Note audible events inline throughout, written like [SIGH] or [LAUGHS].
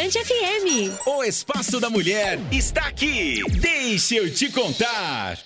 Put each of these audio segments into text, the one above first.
Mirante FM. O Espaço da Mulher está aqui. Deixa eu te contar.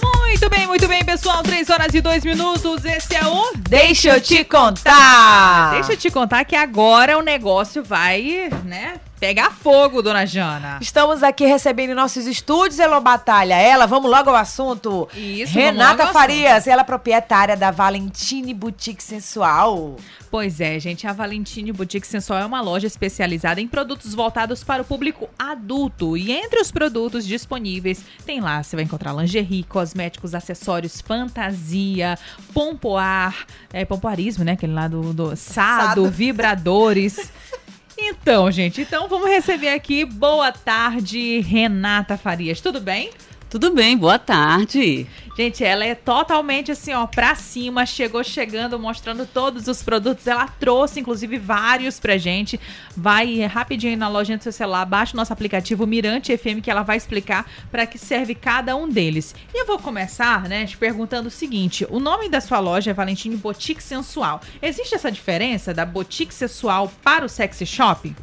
Muito bem, muito bem, pessoal. 3 horas e 2 minutos. Esse é o Deixa eu te contar. Deixa eu te contar que agora o negócio vai, né, pegar fogo, dona Jana. Estamos aqui recebendo em nossos estúdios Elô Batalha. Ela, vamos logo ao assunto. Isso, Renata ao Farias, ela é proprietária da Valentine Boutique Sensual. Pois é, gente, a Valentine Boutique Sensual é uma loja especializada em produtos voltados para o público adulto. E entre os produtos disponíveis, tem lá, você vai encontrar lingerie, cosméticos, acessórios, fantasia, pompoar, é, pompoarismo, né? Aquele lá do, do sado, Sado. vibradores. [LAUGHS] Então, gente, então vamos receber aqui. Boa tarde, Renata Farias. Tudo bem? Tudo bem, boa tarde. Gente, ela é totalmente assim, ó, pra cima, chegou chegando, mostrando todos os produtos. Ela trouxe, inclusive, vários pra gente. Vai rapidinho na lojinha do seu celular, baixa o nosso aplicativo Mirante FM, que ela vai explicar para que serve cada um deles. E eu vou começar, né, te perguntando o seguinte: o nome da sua loja é Valentine Boutique Sensual. Existe essa diferença da boutique sensual para o sexy shop?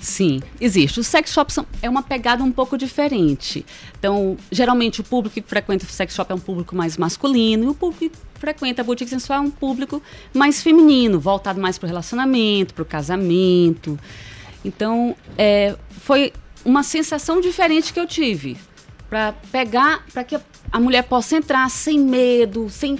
Sim, existe. Os sex shops são, é uma pegada um pouco diferente. Então, geralmente o público que frequenta o sex shop é um público mais masculino e o público que frequenta a boutique sensual é um público mais feminino, voltado mais para o relacionamento, para o casamento. Então, é, foi uma sensação diferente que eu tive para pegar, para que a mulher possa entrar sem medo, sem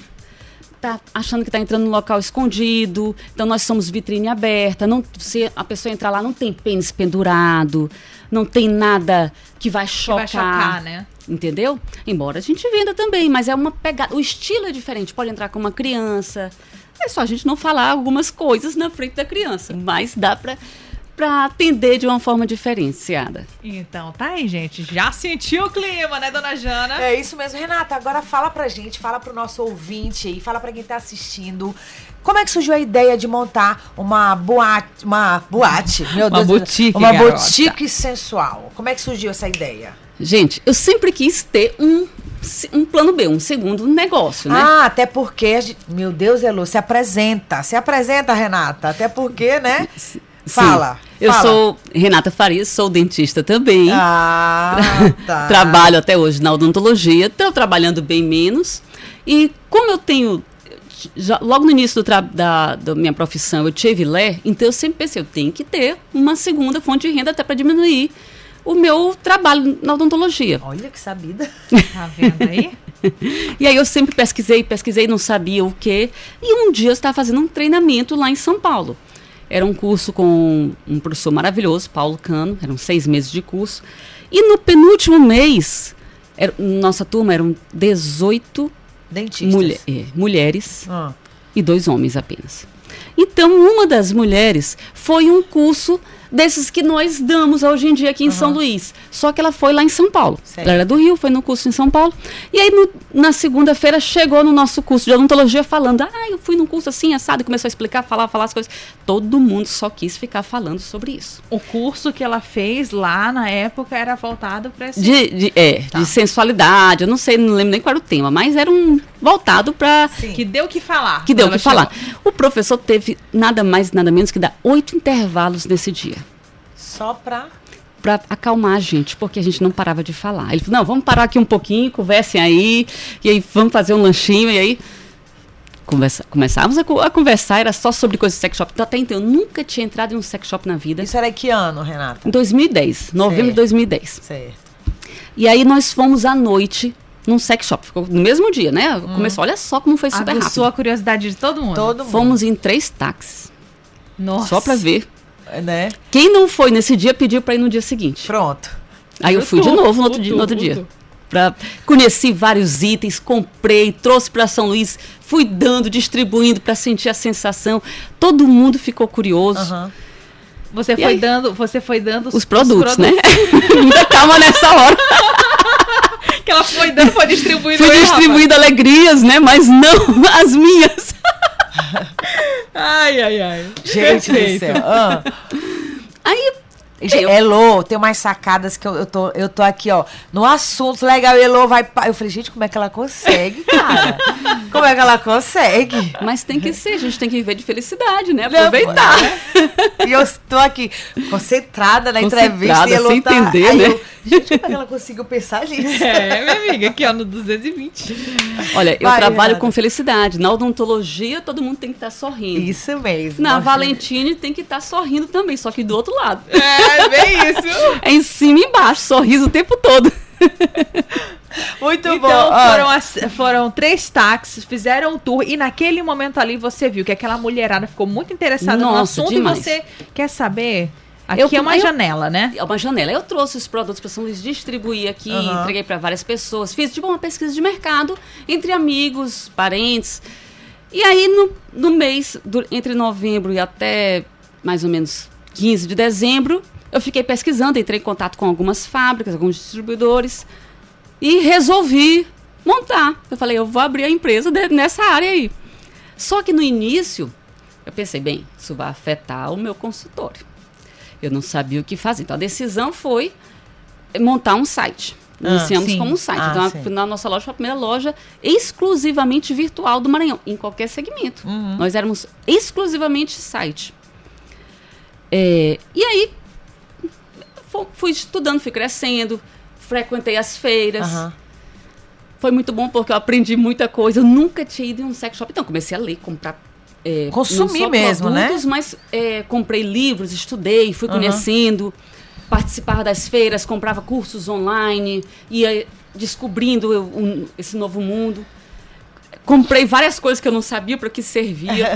tá achando que está entrando no local escondido. Então nós somos vitrine aberta. Não, se a pessoa entrar lá, não tem pênis pendurado, não tem nada que vai Que chocar. vai chocar, né? Entendeu? Embora a gente venda também, mas é uma pegada. O estilo é diferente. Pode entrar com uma criança. É só a gente não falar algumas coisas na frente da criança, mas dá para para atender de uma forma diferenciada. Então, tá aí, gente. Já sentiu o clima, né, dona Jana? É isso mesmo, Renata. Agora fala pra gente, fala pro nosso ouvinte aí, fala pra quem tá assistindo. Como é que surgiu a ideia de montar uma boate, uma boate, meu Uma Deus, boutique, uma garota. boutique sensual? Como é que surgiu essa ideia? Gente, eu sempre quis ter um, um plano B, um segundo negócio, né? Ah, até porque, a gente- meu Deus, Elu, se apresenta, se apresenta, Renata. Até porque, né? Fala. Eu fala. sou Renata Farias, sou dentista também. Ah, [LAUGHS] tá. Trabalho até hoje na odontologia, estou trabalhando bem menos. E como eu tenho. já- logo no início da, da minha profissão, eu tive lé, então eu sempre pensei, eu tenho que ter uma segunda fonte de renda até para diminuir o meu trabalho na odontologia. Olha que sabida. [LAUGHS] Tá vendo aí? E aí eu sempre pesquisei, pesquisei, não sabia o quê. E um dia eu estava fazendo um treinamento lá em São Paulo. Era um curso com um professor maravilhoso, Paulo Cano, eram seis meses de curso. E no penúltimo mês, era- nossa turma eram 18 Dentistas. mulher- é, mulheres Ah. e dois homens apenas. Então, uma das mulheres foi um curso desses que nós damos hoje em dia aqui em São Luís. Só que ela foi lá em São Paulo. Certo. Ela era do Rio, foi no curso em São Paulo. E aí, no- na segunda-feira, chegou no nosso curso de odontologia falando: Ah, eu fui num curso assim, assado, e começou a explicar, falar, falar as coisas. Todo mundo só quis ficar falando sobre isso. O curso que ela fez lá na época era voltado para esse. De, de- é, Tá. de sensualidade, eu não sei, não lembro nem qual era o tema, mas era um voltado para Sim. Que deu o que falar. que deu o que ela falar. O professor teve nada mais, nada menos que dar oito intervalos nesse dia. Só pra. Pra acalmar a gente, porque a gente não parava de falar. Ele falou: não, vamos parar aqui um pouquinho, conversem aí, e aí vamos fazer um lanchinho, e aí. Conversa, começávamos a, a conversar, era só sobre coisas de sex shop. Então, até então, eu nunca tinha entrado em um sex shop na vida. Isso era que ano, Renata? Em 2010, novembro Certo. de 2010. Certo. E aí nós fomos à noite num sex shop. Ficou no mesmo dia, né? Hum. Começou, olha só como foi super Aguçou a rápido. curiosidade de todo mundo. Todo mundo. Fomos em três táxis, Nossa. só pra ver. Né? Quem não foi nesse dia pediu pra ir no dia seguinte. Pronto. Aí eu fui de Tudo, novo no outro, tudo, dia, no outro dia. Pra, conheci vários itens, comprei, trouxe pra São Luís, fui dando, distribuindo pra sentir a sensação. Todo mundo ficou curioso. Aham. Você E foi aí? dando, você foi dando Os produtos, né? [LAUGHS] Ainda calma nessa hora. [LAUGHS] Que ela foi dando, foi distribuindo. Aí, distribuindo alegrias, né? Mas não [LAUGHS] as minhas. Ai, ai, ai. Gente do Perfeito. céu. Ah. Aí Eu- Elô, tem umas sacadas que eu, eu, tô, eu tô aqui, ó, no assunto legal. Elô vai. pa- Eu falei, gente, como é que ela consegue, [LAUGHS] cara? Como é que ela consegue? Mas tem que ser, a gente tem que viver de felicidade, né? Não, Aproveitar. E eu estou aqui concentrada na Concentrada, entrevista e ela sem tá... entender, Aí né? eu, Gente, como é que ela conseguiu pensar nisso? É, minha amiga, aqui ó, no 220. Olha, eu Vai, trabalho Renata. com felicidade. Na odontologia, todo mundo tem que estar sorrindo. Isso mesmo. Na Valentine tem que estar sorrindo também, só que do outro lado. É, bem isso. É em cima e embaixo, sorriso o tempo todo. Muito Então, bom. Foram, as- foram três táxis, fizeram um tour e naquele momento ali você viu que aquela mulherada ficou muito interessada no Nossa, assunto demais. e você quer saber. Aqui Eu- é uma eu- janela, né? É uma janela. Eu trouxe os produtos para São Luís, distribuí aqui, Aham. entreguei para várias pessoas. Fiz tipo uma pesquisa de mercado entre amigos, parentes. E aí, no, no mês, do- entre novembro e até mais ou menos 15 de dezembro, eu fiquei pesquisando, entrei em contato com algumas fábricas, alguns distribuidores e resolvi montar. Eu falei, eu vou abrir a empresa de- nessa área aí. Só que no início, eu pensei, bem, isso vai afetar o meu consultório. Eu não sabia o que fazer. Então a decisão foi montar um site. Ah, Iniciamos sim. como um site. Ah, então, a- sim. na nossa loja foi a primeira loja exclusivamente virtual do Maranhão, em qualquer segmento. Uhum. Nós éramos exclusivamente site. É, e aí, fui estudando, fui crescendo, frequentei as feiras. aham. Foi muito bom porque eu aprendi muita coisa. Eu nunca tinha ido em um sex shop. Então, comecei a ler, comprar. é, Consumir mesmo, né? produtos, mas é, comprei livros, estudei, fui Aham. conhecendo, participava das feiras, comprava cursos online, ia descobrindo eu- um- esse novo mundo. Comprei várias coisas que eu não sabia para que servia.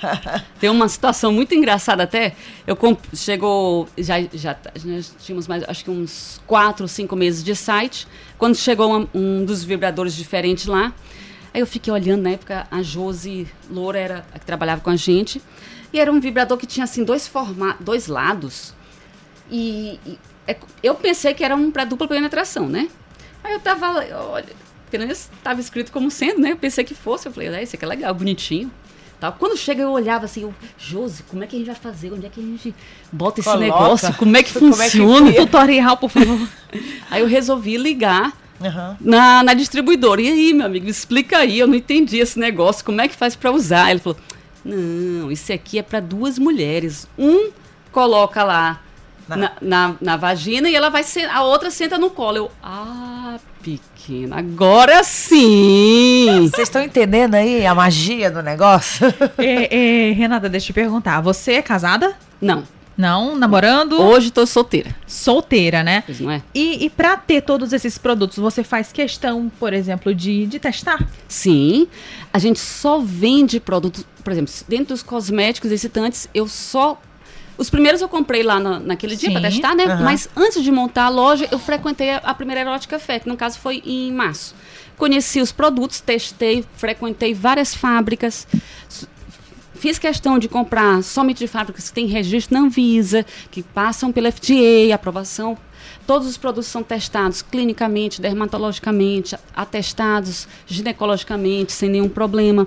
[LAUGHS] Tem uma situação muito engraçada até. Eu comp- chegou já já tá- nós tínhamos mais acho que uns quatro, cinco meses de site. Quando chegou uma- um dos vibradores diferentes lá, aí eu fiquei olhando na época a Josi Loura era a que trabalhava com a gente e era um vibrador que tinha assim dois forma dois lados e, e é- eu pensei que era um para dupla penetração, né? Aí eu tava, lá, olha, menos estava escrito como sendo, né? Eu pensei que fosse, eu falei, ah, esse aqui é legal, bonitinho. Tal. Quando chega, eu olhava assim, eu, Josi, como é que a gente vai fazer? Onde é que a gente bota esse Coloca. negócio? Como é que [LAUGHS] Como é que funciona? Tutorial, por favor. [LAUGHS] Aí eu resolvi ligar Aham. na, na distribuidora. E aí, meu amigo, explica aí, eu não entendi esse negócio, como é que faz para usar? Ele falou: Não, isso aqui é para duas mulheres. Um coloca lá Na- na, na, na vagina e ela vai ser, a outra senta no colo. Eu, ah, pequena, agora sim! Vocês estão entendendo aí a magia do negócio? É, é, Renata, deixa eu te perguntar. Você é casada? Não, Não? Namorando? hoje tô solteira, Solteira, né? pois não é? E, e para ter todos esses produtos, você faz questão, por exemplo, de, de testar? Sim, a gente só vende produtos, por exemplo, dentro dos cosméticos excitantes, eu só. Os primeiros eu comprei lá na- naquele dia para testar, né? aham. Mas antes de montar a loja, eu frequentei a, a primeira Erótica Fé, que no caso foi em março. Conheci os produtos, testei, frequentei várias fábricas. Fiz questão de comprar somente de fábricas que têm registro na Anvisa, que passam pela FDA, aprovação. Todos os produtos são testados clinicamente, dermatologicamente, atestados ginecologicamente, sem nenhum problema.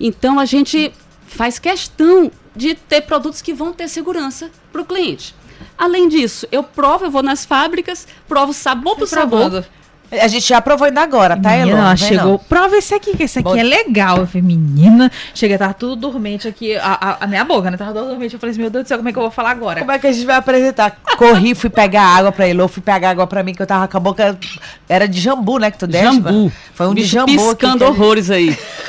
Então a gente faz questão de ter produtos que vão ter segurança para o cliente. Além disso, eu provo, eu vou nas fábricas, provo sabor por sabor. A gente já provou ainda agora, tá, ela Vem chegou. não. Prova esse aqui, que esse aqui é legal. Eu falei, menina, chega, tava tudo dormente aqui. A, a- a minha boca, né? Tava toda dormente. Eu falei assim, meu Deus do céu, como é que eu vou falar agora? Como é que a gente vai apresentar? Corri, fui pegar água pra Elô, fui pegar água pra mim, que eu tava com a boca. Era de jambu, né? Que tu deste? Jambu. Foi um de Bicho jambu. aqui piscando que horrores aí. [LAUGHS]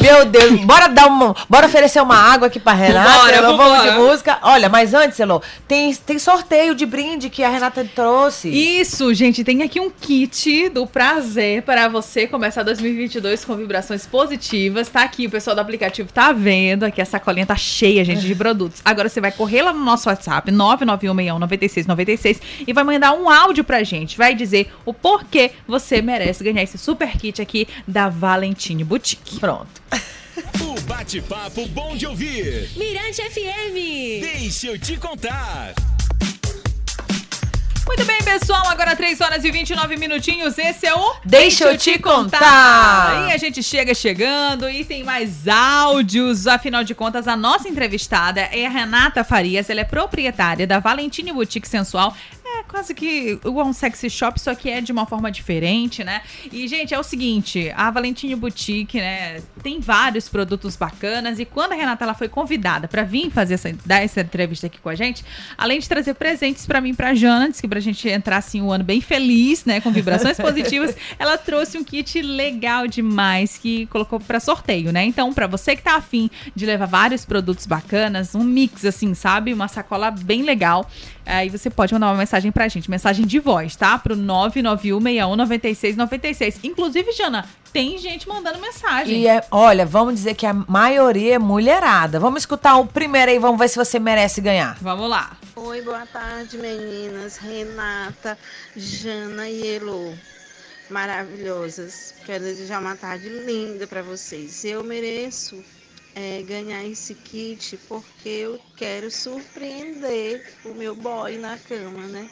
Meu Deus, bora dar uma. Bora oferecer uma água aqui pra Renata. Vambora, Elô, vamos de música. Olha, mas antes, Elô, tem, tem sorteio de brinde que a Renata trouxe. Isso, gente, tem aqui um kit do prazer para você começar 2022 com vibrações positivas. Tá aqui, o pessoal do aplicativo tá vendo. Aqui a sacolinha tá cheia, gente, de produtos. Agora você vai correr lá no nosso WhatsApp, 991619696 e vai mandar um áudio pra gente. Vai dizer o porquê você merece ganhar esse super kit aqui da Valentine Boutique. Pronto. [LAUGHS] O bate-papo bom de ouvir. Mirante FM. Deixa eu te contar. Muito bem, pessoal, agora 3 horas e 29 minutinhos. Esse é o Deixa eu te contar. E a gente chega chegando e tem mais áudios. Afinal de contas, a nossa entrevistada é a Renata Farias. Ela é proprietária da Valentine Boutique Sensual. É quase que igual um sexy shop, só que é de uma forma diferente, né? E, gente, é o seguinte, a Valentinho Boutique, né, tem vários produtos bacanas e quando a Renata ela foi convidada para vir fazer essa, dar essa entrevista aqui com a gente, além de trazer presentes para mim e pra Jana, disse que pra gente entrar assim um ano bem feliz, né, com vibrações [LAUGHS] positivas, ela trouxe um kit legal demais que colocou para sorteio, né? Então, para você que tá afim de levar vários produtos bacanas, um mix assim, sabe? Uma sacola bem legal. Aí você pode mandar uma mensagem pra gente, mensagem de voz, tá? Pro 991619696. Inclusive, Jana, tem gente mandando mensagem. E é, olha, vamos dizer que a maioria é mulherada. Vamos escutar o primeiro aí, vamos ver se você merece ganhar. Vamos lá. Oi, boa tarde, meninas. Renata, Jana e Elo. Maravilhosas. Quero desejar uma tarde linda para vocês. Eu mereço é, ganhar esse kit porque eu quero surpreender o meu boy na cama, né?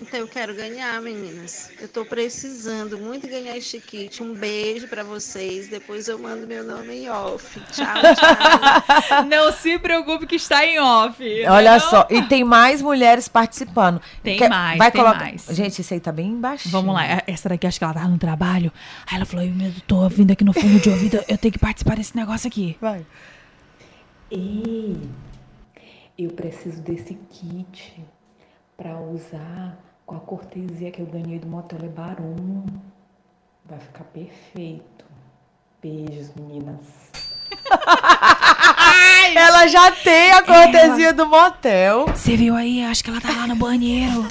Então eu quero ganhar, meninas. Eu tô precisando muito ganhar este kit. Um beijo para vocês. Depois eu mando meu nome em off. Tchau, tchau. [LAUGHS] não se preocupe que está em off. Olha não? só, e tem mais mulheres participando. Tem Quer- mais, vai tem colocar... mais. Gente, esse aí tá bem embaixo. Vamos lá, é- essa daqui acho que ela tava no trabalho. Aí ela falou: Eu tô ouvindo aqui no fundo de ouvido, eu tenho que participar desse negócio aqui. Vai. Ei, eu preciso desse kit para usar com a cortesia que eu ganhei do Motel Lebaron. Vai ficar perfeito. Beijos, meninas. [LAUGHS] Ela já tem a cortesia do motel. Você viu aí? Acho que ela tá lá no banheiro.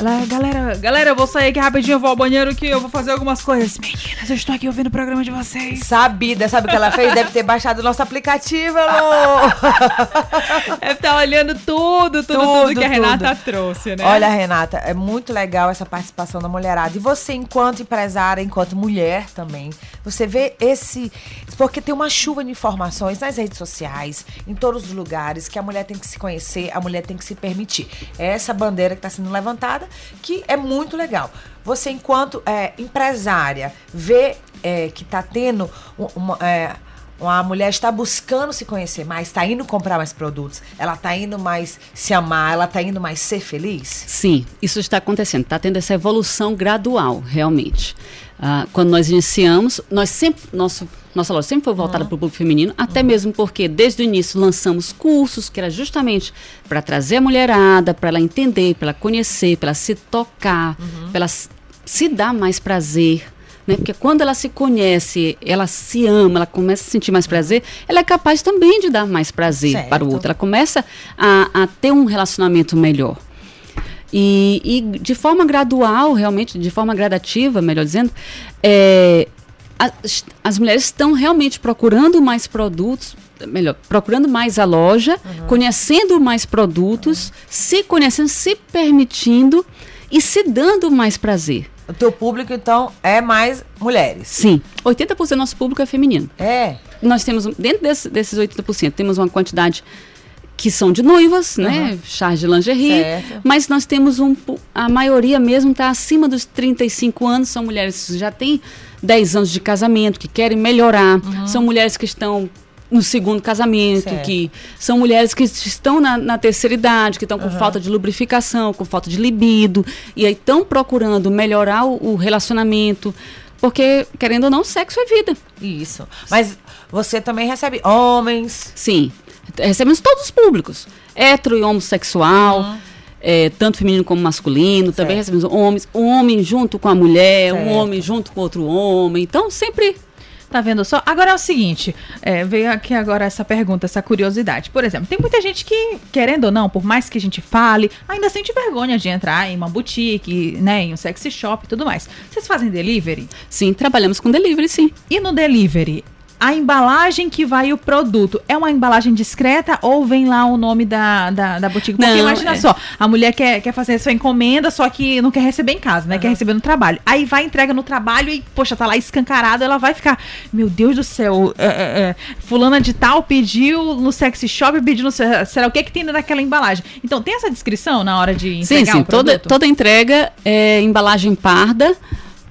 Ela, galera, galera, eu vou sair aqui rapidinho, eu vou ao banheiro aqui, eu vou fazer algumas coisas. Meninas, eu estou aqui ouvindo o programa de vocês. Sabida, sabe o que ela fez? Deve ter baixado o nosso aplicativo, Elô. [LAUGHS] Deve estar olhando tudo, tudo, tudo, Tudo, que a tudo. Renata trouxe, né? Olha, Renata, é muito legal essa participação da mulherada. E você, enquanto empresária, enquanto mulher também, você vê esse. Porque tem uma chuva de informações nas redes sociais, em todos os lugares, que a mulher tem que se conhecer, a mulher tem que se permitir. É essa bandeira que está sendo levantada, que é muito legal. Você, enquanto é, empresária, vê é, que está tendo um- uma. é, a mulher está buscando se conhecer mais, está indo comprar mais produtos, ela está indo mais se amar, ela está indo mais ser feliz? Sim, isso está acontecendo. Está tendo essa evolução gradual, realmente. Ah, quando nós iniciamos, nós sempre, nosso, nossa loja sempre foi voltada para o público feminino, até mesmo porque desde o início lançamos cursos que era justamente para trazer a mulherada, para ela entender, para ela conhecer, para ela se tocar, para ela se dar mais prazer. Né? Porque quando ela se conhece, ela se ama, ela começa a sentir mais prazer, ela é capaz também de dar mais prazer Certo. para o outro. Ela começa a, a ter um relacionamento melhor. E, e de forma gradual, realmente, de forma gradativa, melhor dizendo, é, as, as mulheres estão realmente procurando mais produtos, melhor, procurando mais a loja, conhecendo mais produtos, se conhecendo, se permitindo e se dando mais prazer. O teu público, então, é mais mulheres. Sim, 80% do nosso público é feminino. É. Nós temos, dentro desse- desses 80%, temos uma quantidade que são de noivas, né? Chás de lingerie. Certo. Mas nós temos um. A maioria mesmo está acima dos 35 anos, são mulheres que já têm 10 anos de casamento, que querem melhorar. São mulheres que estão no segundo casamento, Certo. que são mulheres que estão na, na terceira idade, que estão com falta de lubrificação, com falta de libido, e aí estão procurando melhorar o, o relacionamento. Porque, querendo ou não, sexo é vida. Isso. Mas você também recebe homens. Sim, recebemos todos os públicos, hetero e homossexual, é, tanto feminino como masculino, também Certo. recebemos homens, um homem junto com a mulher, Certo. um homem junto com outro homem, então sempre Tá vendo só? Agora é o seguinte, é, veio aqui agora essa pergunta, essa curiosidade. Por exemplo, tem muita gente que, querendo ou não, por mais que a gente fale, ainda sente vergonha de entrar em uma boutique, né, em um sexy shop e tudo mais. Vocês fazem delivery? sim, trabalhamos com delivery, sim. E no delivery, a embalagem que vai o produto é uma embalagem discreta ou vem lá o nome da, da, da boutique? Porque Não, imagina é. só, a mulher quer, quer fazer sua encomenda, só que não quer receber em casa, né? Quer receber no trabalho. Aí vai, entrega no trabalho e, poxa, tá lá escancarado, ela vai ficar, meu Deus do céu, é, é, é, fulana de tal pediu no sexy shop, pediu no... se- Será o que que tem naquela embalagem? Então, tem essa descrição na hora de Sim, entregar sim, o toda, produto? toda entrega é embalagem parda,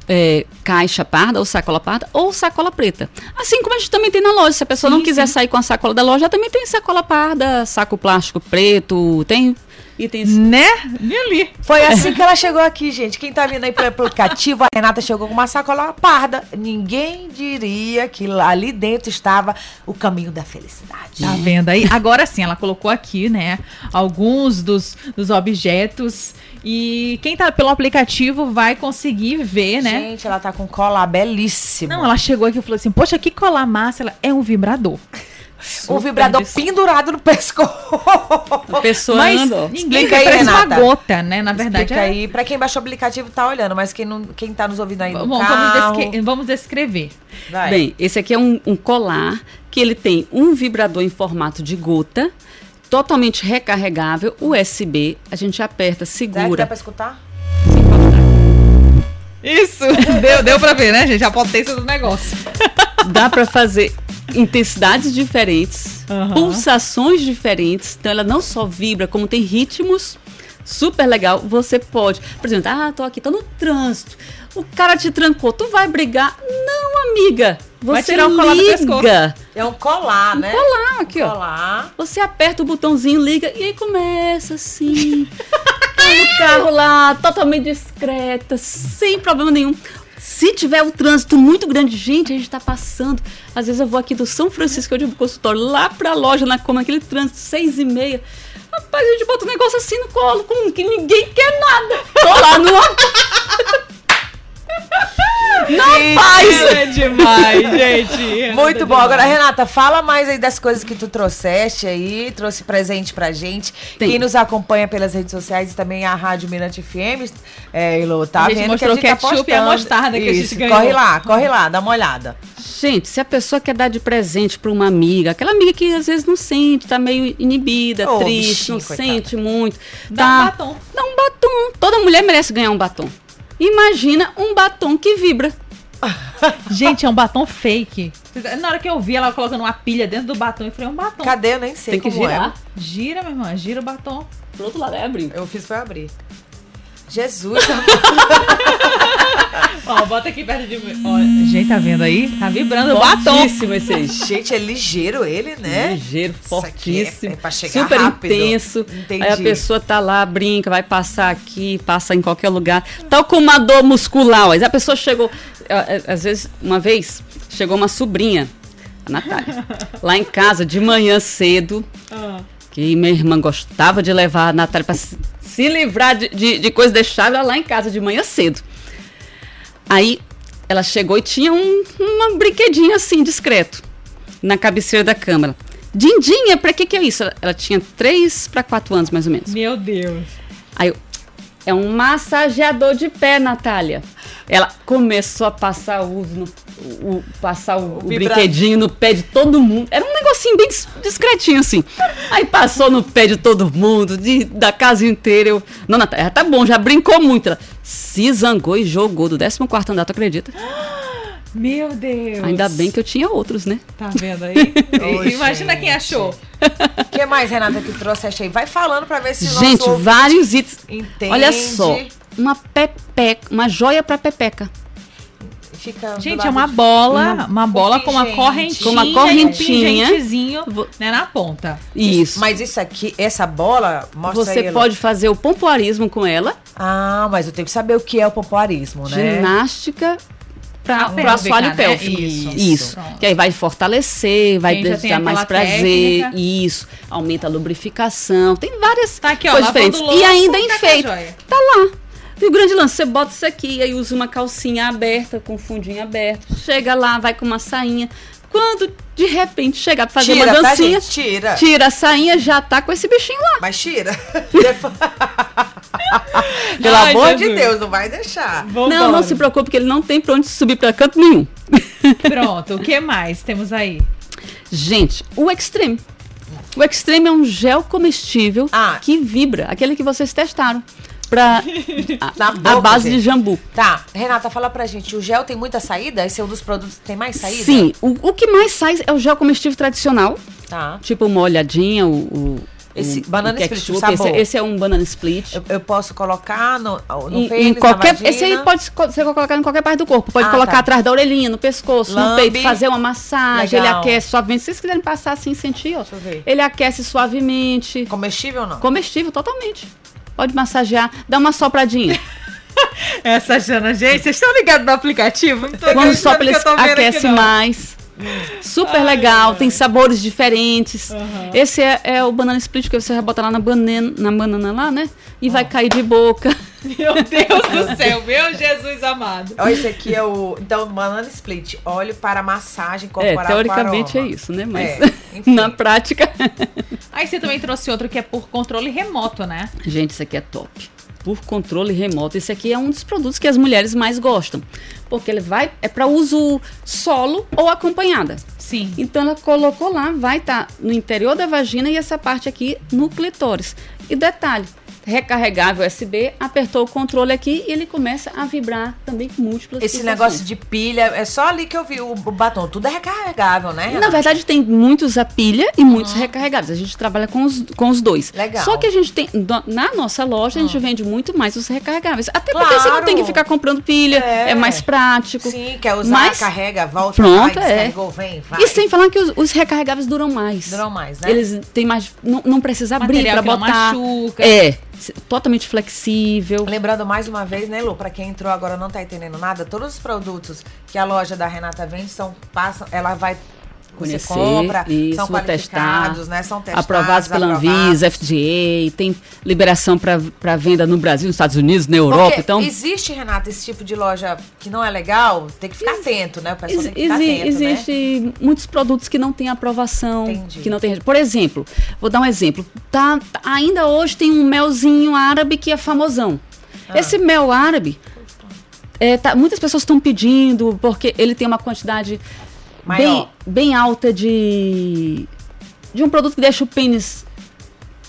é, caixa parda ou sacola parda ou sacola preta. Assim como a gente também tem na loja. Se a pessoa Sim, não quiser sim. sair com a sacola da loja, também tem sacola parda, saco plástico preto, tem itens Né? E ali. Foi assim que ela chegou aqui, gente. Quem tá vindo aí pelo aplicativo, a Renata chegou com uma sacola parda. Ninguém diria que lá- ali dentro estava o caminho da felicidade. Tá vendo aí? Agora sim, ela colocou aqui, né, alguns dos, dos objetos. E quem tá pelo aplicativo vai conseguir ver, né? Gente, ela tá com cola belíssima. Não, ela chegou aqui e falou assim: Poxa, que colar massa. Ela é um vibrador. um vibrador pendurado no pescoço. [LAUGHS] A pessoa Mas ninguém Explica aí, parece uma Renata. gota, né? Na verdade. Explica é- aí. Pra quem baixou o aplicativo tá olhando, mas quem, não, quem tá nos ouvindo aí no Bom, vamos, carro... descre- vamos descrever. Vai. Bem, esse aqui é um, um colar que ele tem um vibrador em formato de gota, totalmente recarregável, USB. A gente aperta, Será que dá segura. pra escutar? Isso! [LAUGHS] deu, deu pra ver, né, gente? A potência do negócio. [LAUGHS] Dá para fazer intensidades diferentes, Aham. pulsações diferentes. Então ela não só vibra, como tem ritmos. Super legal. Você pode, por exemplo, ah, tô aqui, tô no trânsito. O cara te trancou, tu vai brigar? Não, amiga. Você Vai tirar o colar do pescoço. liga. É um colar, né? Colar aqui, ó. Colar. Você aperta o botãozinho, liga e aí começa assim. [LAUGHS] tá no carro lá, totalmente discreta, sem problema nenhum. Se tiver um trânsito muito grande, gente, a gente tá passando. Às vezes eu vou aqui do São Francisco, eu digo consultório, lá pra loja, na como aquele trânsito, seis e meia. Rapaz, a gente bota um negócio assim no colo, como que ninguém quer nada. Tô lá no. Faz! É demais, [LAUGHS] gente. Muito bom. Agora, Renata, fala mais aí das coisas que tu trouxeste aí, trouxe presente pra gente. Tem. Quem nos acompanha pelas redes sociais e também a Rádio Mirante FM, é, Ilô, tá A gente vendo mostrou que a gente tá ketchup e a mostarda que a gente Isso, ganhou. Corre lá, corre lá, dá uma olhada. Gente, se a pessoa quer dar de presente para uma amiga, aquela amiga que às vezes não sente, tá meio inibida, Ô, triste, bichinho, não coitada. sente muito. Dá tá, um batom. Dá um batom. Toda mulher merece ganhar um batom. Imagina um batom que vibra. [LAUGHS] Gente, é um batom fake. Na hora que eu vi ela colocando uma pilha dentro do batom, eu falei, é um batom. Cadê? Eu nem sei Tem que como girar. Gira, minha irmã, gira o batom. Pro outro lado é abrir. é. Eu fiz foi abrir. Jesus, [LAUGHS] Ó, bota aqui perto de mim. Ó, gente, tá vendo aí? Tá vibrando o batom. Fortíssimo esse aí. gente, é ligeiro ele, né? Ligeiro, Isso aqui é- fortíssimo. é pra chegar super rápido. intenso. Entendi. Aí a pessoa tá lá, brinca, vai passar aqui, passa em qualquer lugar. Tal como uma dor muscular. ó. Aí a pessoa chegou. É, é, Às vezes, uma vez, chegou uma sobrinha, a Natália, [LAUGHS] lá em casa de manhã cedo. Que minha irmã gostava de levar a Natália pra se, se livrar de, de, de coisa, deixava ela lá em casa de manhã cedo. Aí ela chegou e tinha um, um brinquedinho assim, discreto, na cabeceira da cama. Dindinha, pra que que é isso? Ela, ela tinha 3 para 4 anos, mais ou menos. Meu Deus. Aí eu, é um massageador de pé, Natália. Ela começou a passar o, no, o- o- passar o, o brinquedinho no pé de todo mundo. Era um negocinho bem dis- discretinho, assim. Aí passou no pé de todo mundo, de- da casa inteira. Eu, não, Natália, tá bom, já brincou muito. Ela se zangou e jogou do 14 andar, tu acredita? [GASPS] Meu Deus. Ainda bem que eu tinha outros, né? Tá vendo aí? [LAUGHS] Imagina gente. quem achou. O que mais, Renata, que trouxeste aí? Vai falando pra ver se Gente, vários itens. entende. Olha só, uma pepeca, uma joia pra pepeca. Fica Gente, é uma de- bola, uma bola com uma correntinha, Com uma um correntinha. Vo- né, na ponta. Isso. Mas isso aqui, essa bola, mostra Você pode fazer o pompoarismo com ela, Ah, mas eu tenho que saber o que é o pompoarismo, né? ginástica para A o assoalho né? pélvico. Isso. Isso. Pronto. Que aí vai fortalecer, vai dar mais prazer. técnica. Isso. Aumenta a lubrificação. Tem várias Tá aqui, ó, coisas diferentes. e ainda tá enfeita. joia. Tá lá. E o grande lance, você bota isso aqui, aí usa uma calcinha aberta, com fundinho aberto. Chega lá, vai com uma sainha. Quando de repente chegar pra fazer Tira, uma tá, dancinha, gente? Tira. tira a sainha, já tá com esse bichinho lá. Mas tira. [LAUGHS] [LAUGHS] Pelo Ai, amor de Jesus. Deus, não vai deixar. Vambora. Não, não se preocupe, que ele não tem pra onde subir pra canto nenhum. Pronto, o que mais temos aí? Gente, o Extreme. O Extreme é um gel comestível Ah. que vibra, aquele que vocês testaram. Pra [LAUGHS] Na a, boca, a base de gente. jambu. Tá, Renata, fala pra gente, o gel tem muita saída? Esse é um dos produtos que tem mais saída? Sim, o, o que mais sai é o gel comestível tradicional, Tá. tipo uma olhadinha, o, o, Esse um- banana split, o ketchup. Esse, sabor. esse é um banana split. Eu, eu posso colocar no, no Em- em pênis, qualquer, esse aí pode você colocar em qualquer parte do corpo. Pode Ah, colocar tá. atrás da orelhinha, no pescoço, no Lambe. peito, fazer uma massagem. Ele Legal. aquece suavemente. Se vocês quiserem passar assim, sentir, ó. Deixa eu ver. Ele aquece suavemente. Comestível ou não? Comestível, totalmente. Pode massagear, dá uma sopradinha. [LAUGHS] Essa Jana, gente, vocês estão ligados no aplicativo? Quando sopra, ele aquece mais. Super legal, tem sabores diferentes. Esse é, é o banana split que você vai botar lá na banana, na banana lá, né? E vai cair de boca. [LAUGHS] Meu Deus do céu, meu Jesus amado. Ó, esse aqui é o. Então, banana split. Óleo para massagem É, corporal. teoricamente com é isso, né? Mas É, [LAUGHS] na prática. Aí você também trouxe outro que é por controle remoto, né? Gente, isso aqui é top. Por controle remoto, esse aqui é um dos produtos que as mulheres mais gostam, porque ele vai é para uso solo ou acompanhada. Sim. Então ela colocou lá, vai estar no interior da vagina e essa parte aqui no clitóris. E detalhe, recarregável USB, apertou o controle aqui e ele começa a vibrar também com múltiplas Esse pulsações. negócio de pilha, é só ali que eu vi o, o batom. Tudo é recarregável, né? Na Renata? verdade, tem muitos a pilha e muitos recarregáveis. A gente trabalha com os, com os dois. Legal. Só que a gente tem. Na nossa loja, a gente vende muito mais os recarregáveis. Até porque você não Claro. tem que ficar comprando pilha, É. é, mais prático. Sim, quer usar, Mas- carrega, volta, Pronto, vai, é. vem, vai. E sem falar que os, os recarregáveis duram mais. Duram mais, né? Eles têm mais. Não, não precisa abrir para que não botar. machuca. É. Totalmente flexível. Lembrando mais uma vez, né, Lu, pra quem entrou agora não tá entendendo nada, todos os produtos que a loja da Renata vende são passam, ela vai Conhecer, você compra, isso, são qualificados, testar. né? São testados, Aprovados pela. Anvisa, FDA, tem liberação para venda no Brasil, nos Estados Unidos, na Europa. Porque então, existe, Renata, esse tipo de loja que não é legal, tem que ficar atento, né? O pessoal tem que ficar atento, né? existe muitos produtos que não têm aprovação, Entendi. que não tem. Por exemplo, vou dar um exemplo. Tá, ainda hoje tem um melzinho árabe que é famosão. Ah. Esse mel árabe, é, tá- muitas pessoas estão pedindo porque ele tem uma quantidade Maior. bem alta de de um produto que deixa o pênis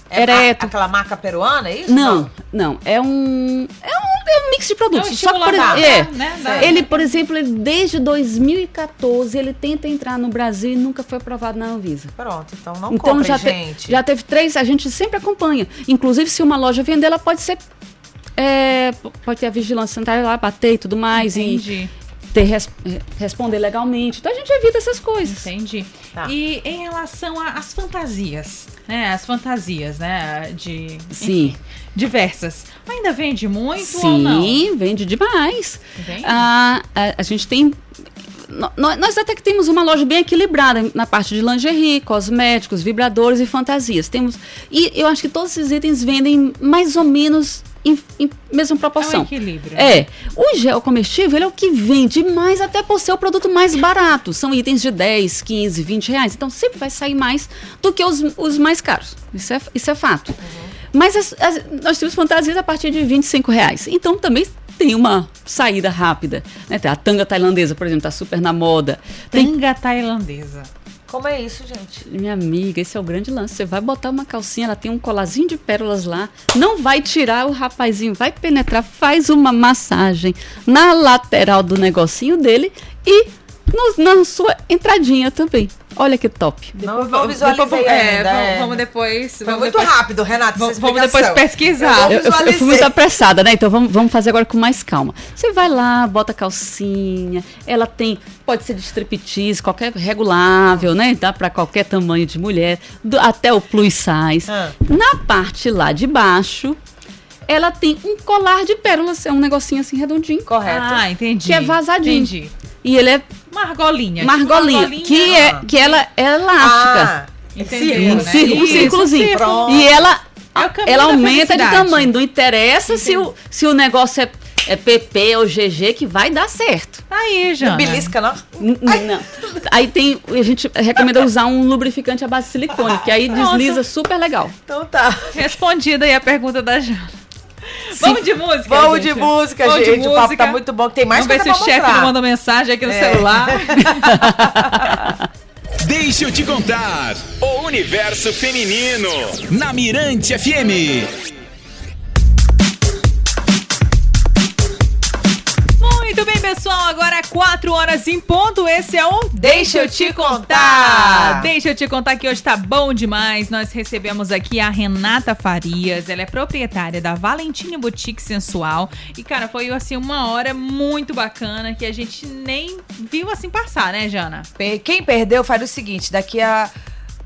É ereto. a- aquela marca peruana, é isso? Não, não. É um. É um, é um mix de produtos. É um Só que, por, é, né? Da- Ele, por exemplo, ele, desde 2014, ele tenta entrar no Brasil e nunca foi aprovado na Anvisa. Pronto, então não então compre, já, te- gente. já teve três, a gente sempre acompanha. Inclusive, se uma loja vender, ela pode ser. é, pode ter a vigilância sanitária lá, bater e tudo mais. Entendi. E ter, res- responder legalmente. Então a gente evita essas coisas. Entendi. Tá. E em relação às fantasias, né? As fantasias, né? De. Sim. enfim, diversas. Ainda vende muito ou não? Sim, vende demais. Vende? Ah, a, a gente tem. Nós até que temos uma loja bem equilibrada na parte de lingerie, cosméticos, vibradores e fantasias. Temos e eu acho que todos esses itens vendem mais ou menos em, em mesma É um proporção. equilíbrio. É, o gel comestível ele é o que vende mais até por ser o produto mais barato. São itens de 10, 15, 20 reais. Então sempre vai sair mais do que os, os mais caros. Isso é, isso é fato. Mas as- as- nós temos fantasias a partir de 25 reais. Então também tem uma saída rápida. Né? Tem A tanga tailandesa, por exemplo, está super na moda. Tem Tanga tailandesa. Como é isso, gente? minha amiga, esse é o grande lance. Você vai botar uma calcinha, ela tem um colazinho de pérolas lá, não vai tirar o rapazinho, vai penetrar, faz uma massagem na lateral do negocinho dele e no- na sua entradinha também. Olha que top. Não, não visualizei Depois- é, ainda, vamos, é. vamos depois. Foi vamos muito depois, rápido, Renata, Vamos, essa vamos depois pesquisar. Eu, eu- eu fui muito apressada, né? Então vamos, vamos fazer agora com mais calma. Você vai lá, bota a calcinha, ela tem, pode ser de striptease, qualquer regulável, né? Dá pra qualquer tamanho de mulher, do- até o plus size. Ah. Na parte lá de baixo, ela tem um colar de pérolas, é um negocinho assim redondinho. Correto. Ah, entendi. Que é vazadinho. Entendi. E ele é Margolinha, tipo uma que, é, que ela é elástica. ah, Entenderam, um né? círculo, um círculozinho. círculo. E ela, É ela aumenta de tamanho. Não interessa se o, se o negócio é, é PP ou GG, que vai dar certo. Aí, Jana. belisca, não? N- Não. Aí tem. A gente recomenda usar um lubrificante à base de silicone, que aí Pronto. desliza super legal. Então tá. Respondida aí a pergunta da Jana. Vamos de música, Vamos de gente? música, Vamos de gente. O papo música. tá muito bom. Tem mais Vamos ver se coisa o chefe não manda mensagem aqui no É. celular. [LAUGHS] Deixa eu te contar. O universo feminino. Na Mirante FM. Muito bem, pessoal. Agora 4 horas em ponto, esse é o Deixa eu te contar. Deixa eu te contar que hoje tá bom demais. Nós recebemos aqui a Renata Farias, ela é proprietária da Valentina Boutique Sensual. E, cara, foi assim uma hora muito bacana que a gente nem viu assim passar, né, Jana? Quem perdeu faz o seguinte, daqui a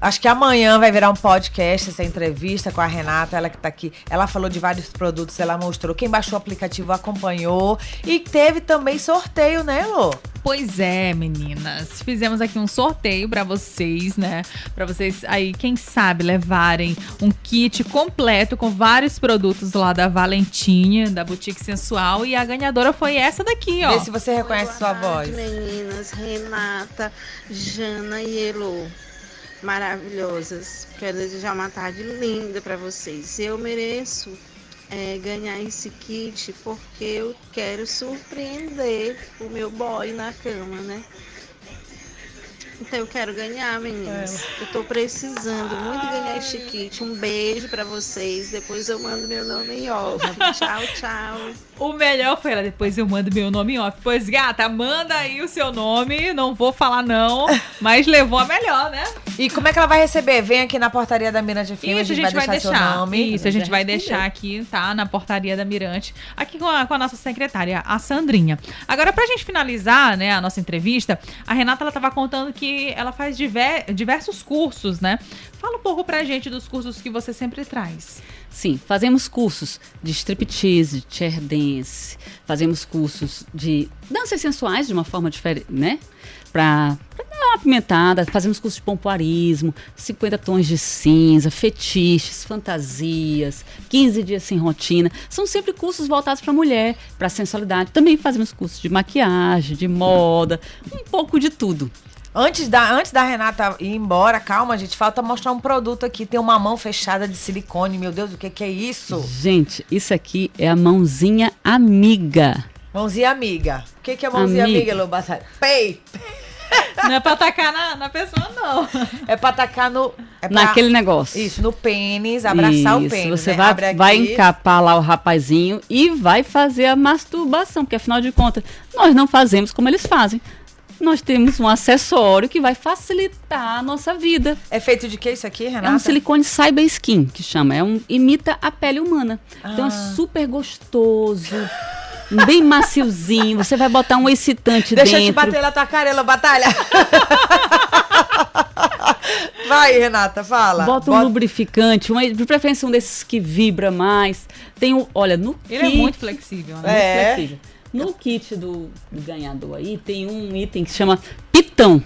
acho que amanhã vai virar um podcast essa entrevista com a Renata, ela que tá aqui. Ela falou de vários produtos, ela mostrou. Quem baixou o aplicativo acompanhou e teve também sorteio, né, Lô? Pois é, meninas. Fizemos aqui um sorteio pra vocês, né? Pra vocês aí, quem sabe, levarem um kit completo com vários produtos lá da Valentinha, da Boutique Sensual. E a ganhadora foi essa daqui, ó. Vê se você reconhece sua Boa voz. tarde, meninas, Renata, Jana e Elo. Maravilhosas. Quero desejar uma tarde linda para vocês. Eu mereço é, ganhar esse kit porque eu quero surpreender o meu boy na cama, né? Então eu quero ganhar, meninas. Eu tô precisando muito ganhar este kit. Um beijo para vocês. Depois eu mando meu nome em off. [LAUGHS] tchau, tchau. O melhor foi ela. Depois eu mando meu nome em off. Pois, gata, manda aí o seu nome. Não vou falar não, mas levou a melhor, né? E como é que ela vai receber? Vem aqui na portaria da Mirante FM, Isso, a gente vai deixar. seu nome. Isso, a gente vai deixar aqui, tá? Na portaria da Mirante. Aqui com a, com a nossa secretária, a Sandrinha. Agora, pra gente finalizar, né, a nossa entrevista, a Renata, ela tava contando que ela faz diver- diversos cursos, né? Fala um pouco pra gente dos cursos que você sempre traz. Sim, fazemos cursos de striptease, de chair dance, fazemos cursos de danças sensuais de uma forma diferente, né? Pra dar uma apimentada, fazemos cursos de pompoarismo, 50 tons de cinza, fetiches, fantasias, 15 dias sem rotina. São sempre cursos voltados para mulher, para sensualidade. Também fazemos cursos de maquiagem, de moda, um pouco de tudo. Antes da, antes da Renata ir embora, calma, gente, falta mostrar um produto aqui. Tem uma mão fechada de silicone. Meu Deus, o que, que é isso? Gente, isso aqui é a mãozinha amiga. Mãozinha amiga. O que, que é mãozinha amiga, Amiga. Lô Batalha? Pei! Não é pra atacar na, na pessoa, não. É pra tacar no. É pra- Naquele negócio. Isso, no pênis, abraçar o Isso, pênis. Você né? vai, Abre aqui. vai encapar lá o rapazinho e vai fazer a masturbação, porque afinal de contas, nós não fazemos como eles fazem. Nós temos um acessório que vai facilitar a nossa vida. É feito de que isso aqui, Renata? É um silicone Cyber Skin, que chama. É um, imita a pele humana. Então Ah. é super gostoso, bem maciozinho. Você vai botar um excitante Deixa eu te dentro. bater na tua carela, batalha. [LAUGHS] vai, Renata, fala. Bota um lubrificante, uma, de preferência um desses que vibra mais. Tem o, olha, no Ele é kit- muito flexível, né? muito É. flexível. No kit do, do ganhador aí tem um item que se chama pitão.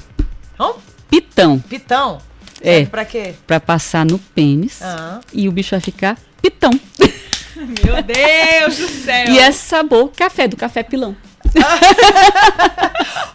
Hã? Pitão. Pitão? É. Serve pra quê? Pra passar no pênis. Ah. E o bicho vai ficar pitão. [LAUGHS] Meu Deus do céu. E é sabor café, do café pilão.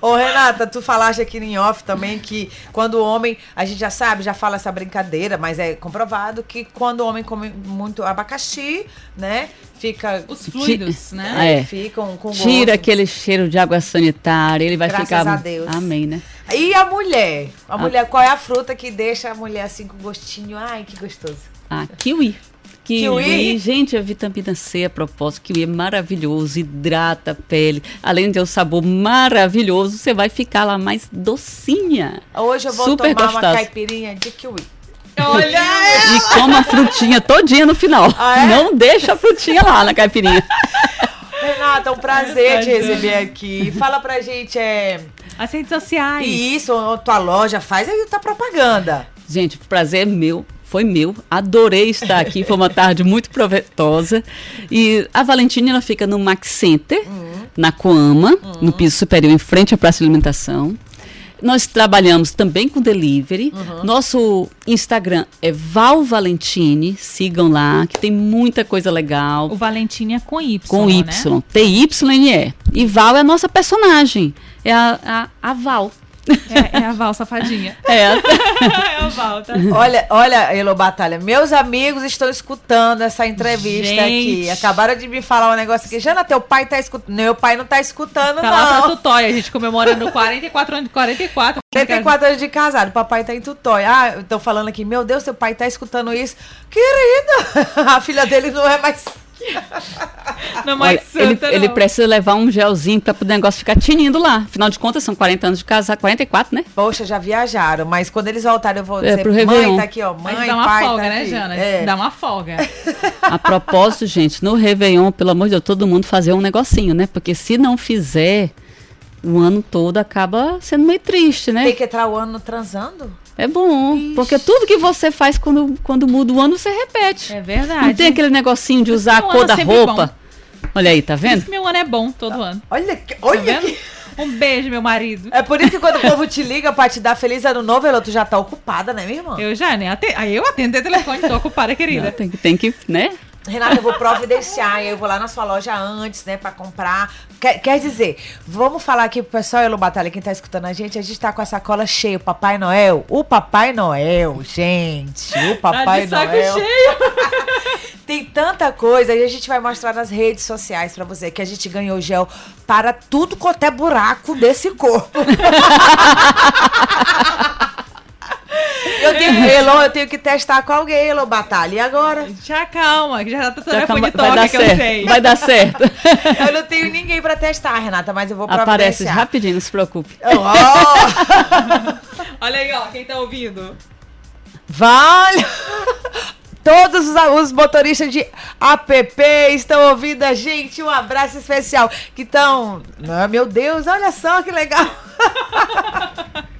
Ô, Renata, tu falaste aqui em off também que quando o homem, a gente já sabe, já fala essa brincadeira, mas é comprovado que quando o homem come muito abacaxi, né, fica... Os fluidos, né? Ah, é. Ficam com Tira gosto. aquele cheiro de água sanitária, ele vai Graças ficar. a Deus. Amém, né? E a mulher? A mulher, qual é a fruta que deixa a mulher assim com gostinho? Ai, que gostoso. Ah, kiwi. Kiwi, Kiwi? gente, a vitamina C a propósito, kiwi é maravilhoso, hidrata a pele. Além de ter o sabor maravilhoso, você vai ficar lá mais docinha. Hoje eu vou Super tomar uma caipirinha de kiwi. Olha! E coma a frutinha todinha no final. Ah, é? Não deixa a frutinha lá na caipirinha. Renata, é um prazer te receber aqui. Fala pra gente, é... As redes sociais. Isso, a tua loja faz aí tua propaganda. Gente, o prazer é meu. Foi meu, adorei estar aqui, foi uma tarde muito proveitosa. E a Valentina ela fica no Max Center, na Coama, no piso superior, em frente à Praça de Alimentação. Nós trabalhamos também com delivery. Nosso Instagram é Val Valentine, sigam lá, que tem muita coisa legal. O Valentina é com Y. Com né? Y, T-Y-N-E. E Val é a nossa personagem, é a, a, a Val. É, é a Val safadinha. [LAUGHS] É, é a Val, tá? Olha, olha, Elo Batalha, meus amigos estão escutando essa entrevista Gente. aqui. Acabaram de me falar um negócio aqui. Jana, teu pai tá escutando. Meu pai não tá escutando, Tá lá pra não. Tutóia, a gente comemorando 44 anos de 44. 44 anos de casado, papai tá em Tutóia. Ah, eu tô falando aqui, meu Deus, seu pai tá escutando isso. Querida, [LAUGHS] a filha dele não é mais. [LAUGHS] Não, mais Olha, ele, santa, ele precisa levar um gelzinho pra o negócio ficar tinindo lá. Afinal de contas, são 40 anos de casar, 44, né? Poxa, já viajaram, mas quando eles voltarem eu vou É, dizer, pro mãe, Réveillon. tá aqui, ó, mãe, Mas dá uma pai, folga, tá né, aqui. Jana? É. Dá uma folga. [LAUGHS] A propósito, gente, no Réveillon, pelo amor de Deus, todo mundo fazer um negocinho, né? Porque se não fizer, o ano todo acaba sendo meio triste, né? Tem que entrar o ano transando? É bom, porque tudo que você faz quando, quando muda o ano, você repete. É verdade. Não tem aquele negocinho de usar a cor da roupa. Olha aí, tá Por vendo? isso que meu ano é bom todo ano. Olha, que, Tá olha vendo? que... Um beijo, meu marido. É por isso que quando o povo te liga pra te dar feliz ano novo, ela, tu já tá ocupada, né, minha irmã? Eu já, né? Aí eu atendo o telefone, tô ocupada, querida. Tem, que- tem que, né? Renata, eu vou providenciar, eu vou lá na sua loja antes, né, pra comprar. Quer, quer dizer, vamos falar aqui pro pessoal, Elo Batalha, quem tá escutando a gente, a gente tá com a sacola cheia, o Papai Noel. O Papai Noel, gente, o Tá Papai de saco Noel. cheio. [LAUGHS] Tem tanta coisa e a gente vai mostrar nas redes sociais pra você que a gente ganhou gel para tudo quanto é buraco desse corpo. [LAUGHS] eu tenho, Elon, eu tenho que testar com alguém, Elon Batalha. E agora? Já calma, que já tá telefone toque que eu certo. sei. Vai dar certo. [LAUGHS] Eu não tenho ninguém pra testar, Renata, mas eu vou Aparece providenciar. rapidinho, não se preocupe. Oh, [LAUGHS] Olha aí, ó, quem tá ouvindo. vale! Todos os, os motoristas de app estão ouvindo a gente. Um abraço especial. Que estão. Ah, meu Deus, olha só que legal. [LAUGHS]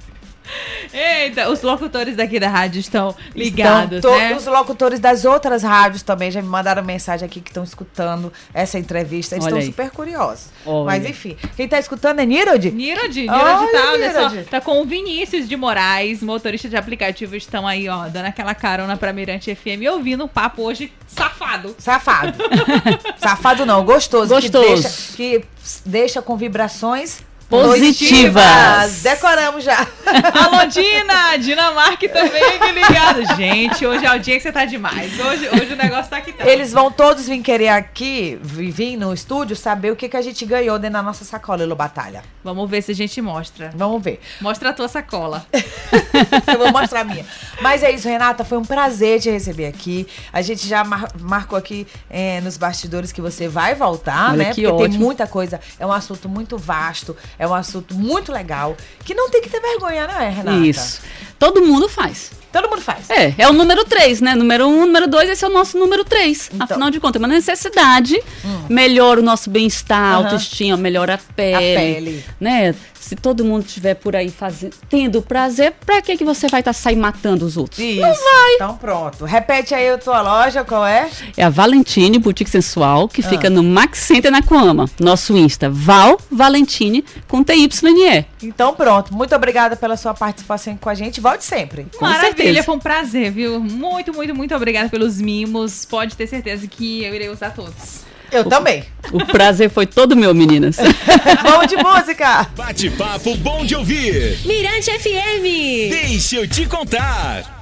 Eita, os locutores daqui da rádio estão ligados, Então, né? Os locutores das outras rádios também já me mandaram mensagem aqui que estão escutando essa entrevista. Eles Olha estão aí. super curiosos. Olha. Mas enfim, quem tá escutando é Nirod? Nirod, Nirod Olha, tá, olha só, tá com o Vinícius de Moraes, motorista de aplicativo, estão aí, ó, dando aquela carona pra Mirante FM, ouvindo um papo hoje safado. Safado. [LAUGHS] Safado não, gostoso. Gostoso. Que deixa, que deixa com vibrações Positivas. Decoramos já. [LAUGHS] Alô, Dina! Dinamarca também, que ligado. Gente, hoje é o dia que você tá demais. Hoje, hoje o negócio tá aqui. Tá. Eles vão todos vir querer aqui, vi- vir no estúdio, saber o que, que a gente ganhou dentro da nossa sacola, Elo Batalha. Vamos ver se a gente mostra. Vamos ver. Mostra a tua sacola. [LAUGHS] Eu vou mostrar a minha. Mas é isso, Renata. Foi um prazer te receber aqui. A gente já mar- marcou aqui é, nos bastidores que você vai voltar, Olha né? que Porque tem ótimo. muita coisa. É um assunto muito vasto. É um assunto muito legal. Que não tem que ter vergonha, não é, Renata? Isso. Todo mundo faz. Todo mundo faz. É, é o número 3, né? Número 1, um, número 2, esse é o nosso número 3. Então. Afinal de contas, é uma necessidade, melhora o nosso bem-estar, Aham. autoestima, melhora a pele. A pele. Né? Se todo mundo estiver por aí fazendo, tendo prazer, pra que, que você vai estar sair matando os outros? Isso. Não vai. Então pronto. Repete aí a tua loja, qual é? É a Valentine Boutique Sensual, Ah. que fica no Max Center na Coama. Nosso Insta, Val Valentine com TYNE. Então pronto. Muito obrigada pela sua participação com a gente. Volte sempre. Com Maravilha, certeza. foi um prazer, viu? Muito, muito, muito obrigada pelos mimos. Pode ter certeza que eu irei usar todos. Eu também. O prazer foi todo meu, meninas. [LAUGHS] Vamos de música. Bate-papo bom de ouvir. Mirante FM. Deixa eu te contar.